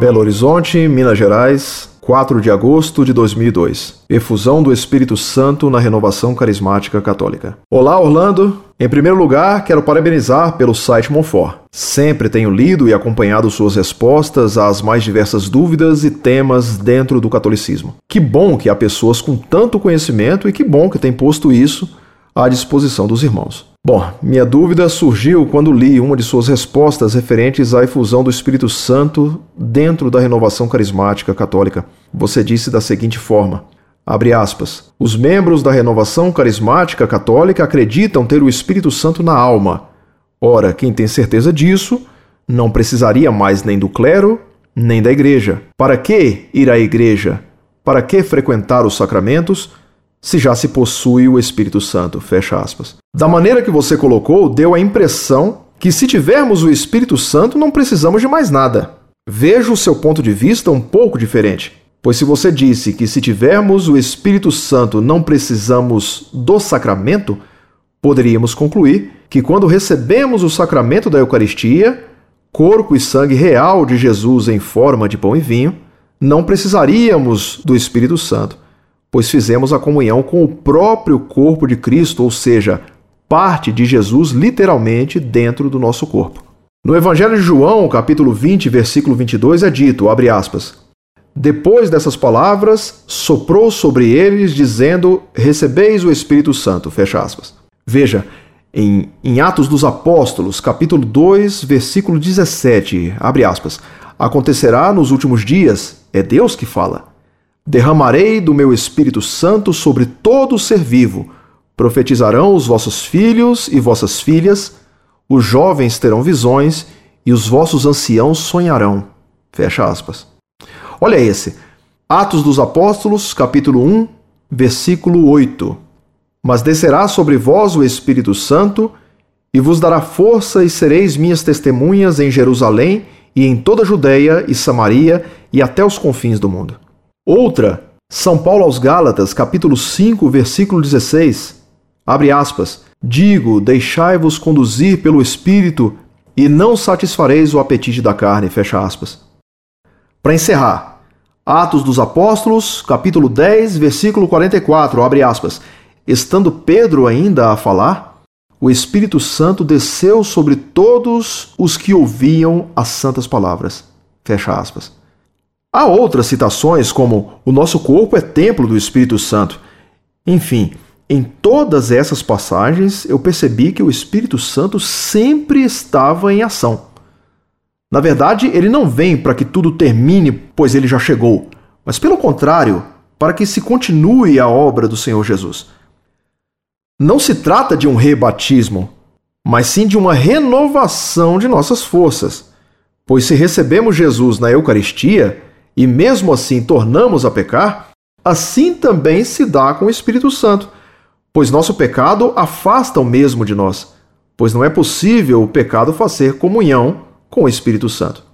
Belo Horizonte, Minas Gerais, 4 de agosto de 2002. Efusão do Espírito Santo na renovação carismática católica. Olá, Orlando. Em primeiro lugar, quero parabenizar pelo site Monfort. Sempre tenho lido e acompanhado suas respostas às mais diversas dúvidas e temas dentro do catolicismo. Que bom que há pessoas com tanto conhecimento e que bom que tem posto isso à disposição dos irmãos. Bom, minha dúvida surgiu quando li uma de suas respostas referentes à efusão do Espírito Santo dentro da renovação carismática católica. Você disse da seguinte forma: abre aspas. Os membros da renovação carismática católica acreditam ter o Espírito Santo na alma. Ora, quem tem certeza disso não precisaria mais nem do clero, nem da igreja. Para que ir à igreja? Para que frequentar os sacramentos? Se já se possui o Espírito Santo. Fecha aspas. Da maneira que você colocou, deu a impressão que se tivermos o Espírito Santo não precisamos de mais nada. Vejo o seu ponto de vista um pouco diferente. Pois se você disse que se tivermos o Espírito Santo não precisamos do sacramento, poderíamos concluir que quando recebemos o sacramento da Eucaristia, corpo e sangue real de Jesus em forma de pão e vinho, não precisaríamos do Espírito Santo pois fizemos a comunhão com o próprio corpo de Cristo, ou seja, parte de Jesus literalmente dentro do nosso corpo. No Evangelho de João, capítulo 20, versículo 22, é dito, abre aspas, Depois dessas palavras, soprou sobre eles, dizendo, Recebeis o Espírito Santo, fecha aspas. Veja, em, em Atos dos Apóstolos, capítulo 2, versículo 17, abre aspas, Acontecerá nos últimos dias, é Deus que fala, Derramarei do meu Espírito Santo sobre todo ser vivo. Profetizarão os vossos filhos e vossas filhas, os jovens terão visões e os vossos anciãos sonharão. Fecha aspas. Olha esse. Atos dos Apóstolos, capítulo 1, versículo 8. Mas descerá sobre vós o Espírito Santo e vos dará força e sereis minhas testemunhas em Jerusalém e em toda a Judéia e Samaria e até os confins do mundo. Outra, São Paulo aos Gálatas, capítulo 5, versículo 16. Abre aspas. Digo, deixai-vos conduzir pelo Espírito e não satisfareis o apetite da carne. Fecha aspas. Para encerrar, Atos dos Apóstolos, capítulo 10, versículo 44, abre aspas. Estando Pedro ainda a falar, o Espírito Santo desceu sobre todos os que ouviam as santas palavras. Fecha aspas. Há outras citações, como o nosso corpo é templo do Espírito Santo. Enfim, em todas essas passagens eu percebi que o Espírito Santo sempre estava em ação. Na verdade, ele não vem para que tudo termine, pois ele já chegou, mas pelo contrário, para que se continue a obra do Senhor Jesus. Não se trata de um rebatismo, mas sim de uma renovação de nossas forças. Pois se recebemos Jesus na Eucaristia, e mesmo assim tornamos a pecar, assim também se dá com o Espírito Santo, pois nosso pecado afasta o mesmo de nós, pois não é possível o pecado fazer comunhão com o Espírito Santo.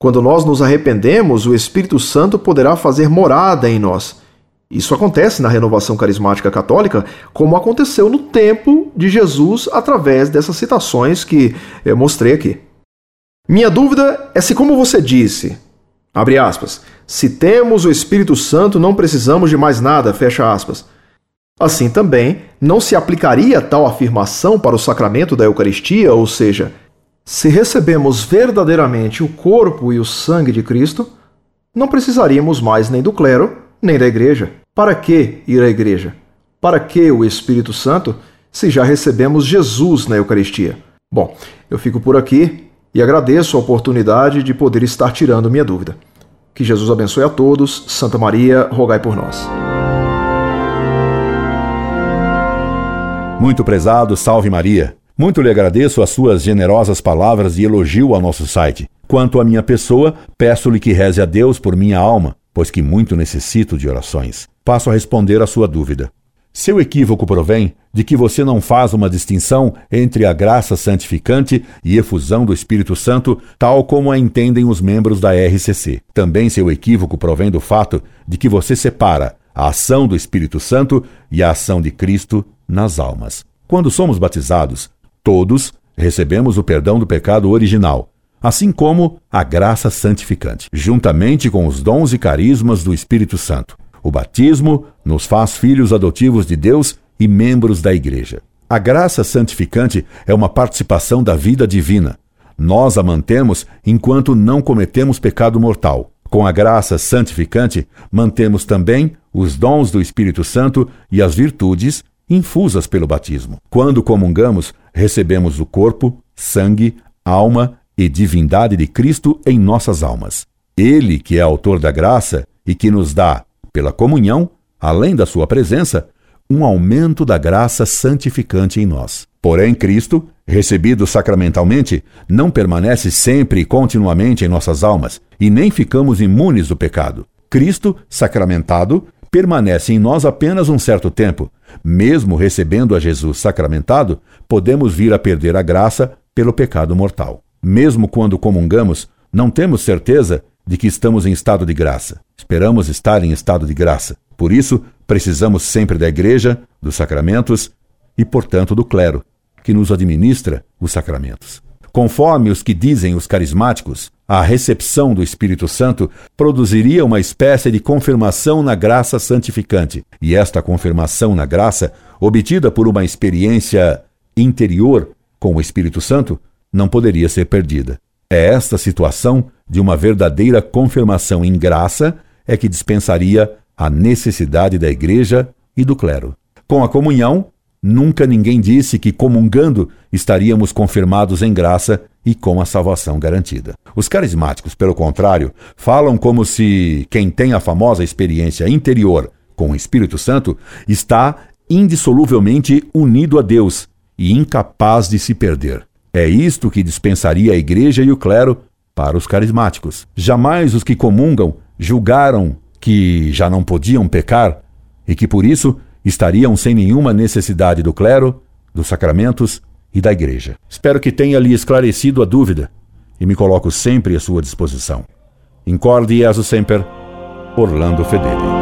Quando nós nos arrependemos, o Espírito Santo poderá fazer morada em nós. Isso acontece na renovação carismática católica, como aconteceu no tempo de Jesus através dessas citações que eu mostrei aqui. Minha dúvida é se, como você disse, Abre aspas. Se temos o Espírito Santo, não precisamos de mais nada, fecha aspas. Assim também, não se aplicaria tal afirmação para o sacramento da Eucaristia, ou seja, se recebemos verdadeiramente o corpo e o sangue de Cristo, não precisaríamos mais nem do clero, nem da igreja. Para que ir à igreja? Para que o Espírito Santo, se já recebemos Jesus na Eucaristia? Bom, eu fico por aqui e agradeço a oportunidade de poder estar tirando minha dúvida. Que Jesus abençoe a todos. Santa Maria, rogai por nós. Muito prezado, salve Maria. Muito lhe agradeço as suas generosas palavras de elogio ao nosso site. Quanto à minha pessoa, peço-lhe que reze a Deus por minha alma, pois que muito necessito de orações. Passo a responder a sua dúvida. Seu equívoco provém de que você não faz uma distinção entre a graça santificante e efusão do Espírito Santo, tal como a entendem os membros da RCC. Também seu equívoco provém do fato de que você separa a ação do Espírito Santo e a ação de Cristo nas almas. Quando somos batizados, todos recebemos o perdão do pecado original, assim como a graça santificante, juntamente com os dons e carismas do Espírito Santo. O batismo nos faz filhos adotivos de Deus e membros da Igreja. A graça santificante é uma participação da vida divina. Nós a mantemos enquanto não cometemos pecado mortal. Com a graça santificante, mantemos também os dons do Espírito Santo e as virtudes infusas pelo batismo. Quando comungamos, recebemos o corpo, sangue, alma e divindade de Cristo em nossas almas. Ele, que é autor da graça e que nos dá, pela comunhão, além da sua presença, um aumento da graça santificante em nós. Porém, Cristo, recebido sacramentalmente, não permanece sempre e continuamente em nossas almas, e nem ficamos imunes do pecado. Cristo, sacramentado, permanece em nós apenas um certo tempo. Mesmo recebendo a Jesus sacramentado, podemos vir a perder a graça pelo pecado mortal. Mesmo quando comungamos, não temos certeza de que estamos em estado de graça. Esperamos estar em estado de graça. Por isso, precisamos sempre da Igreja, dos sacramentos e, portanto, do clero, que nos administra os sacramentos. Conforme os que dizem os carismáticos, a recepção do Espírito Santo produziria uma espécie de confirmação na graça santificante, e esta confirmação na graça, obtida por uma experiência interior com o Espírito Santo, não poderia ser perdida. É esta situação de uma verdadeira confirmação em graça é que dispensaria a necessidade da igreja e do clero. Com a comunhão, Nunca ninguém disse que, comungando, estaríamos confirmados em graça e com a salvação garantida. Os carismáticos, pelo contrário, falam como se quem tem a famosa experiência interior com o Espírito Santo está indissoluvelmente unido a Deus e incapaz de se perder. É isto que dispensaria a igreja e o clero para os carismáticos. Jamais os que comungam julgaram que já não podiam pecar e que por isso estariam sem nenhuma necessidade do clero, dos sacramentos e da igreja. Espero que tenha lhe esclarecido a dúvida e me coloco sempre à sua disposição. Incorde Jesus Semper, Orlando Fedeli.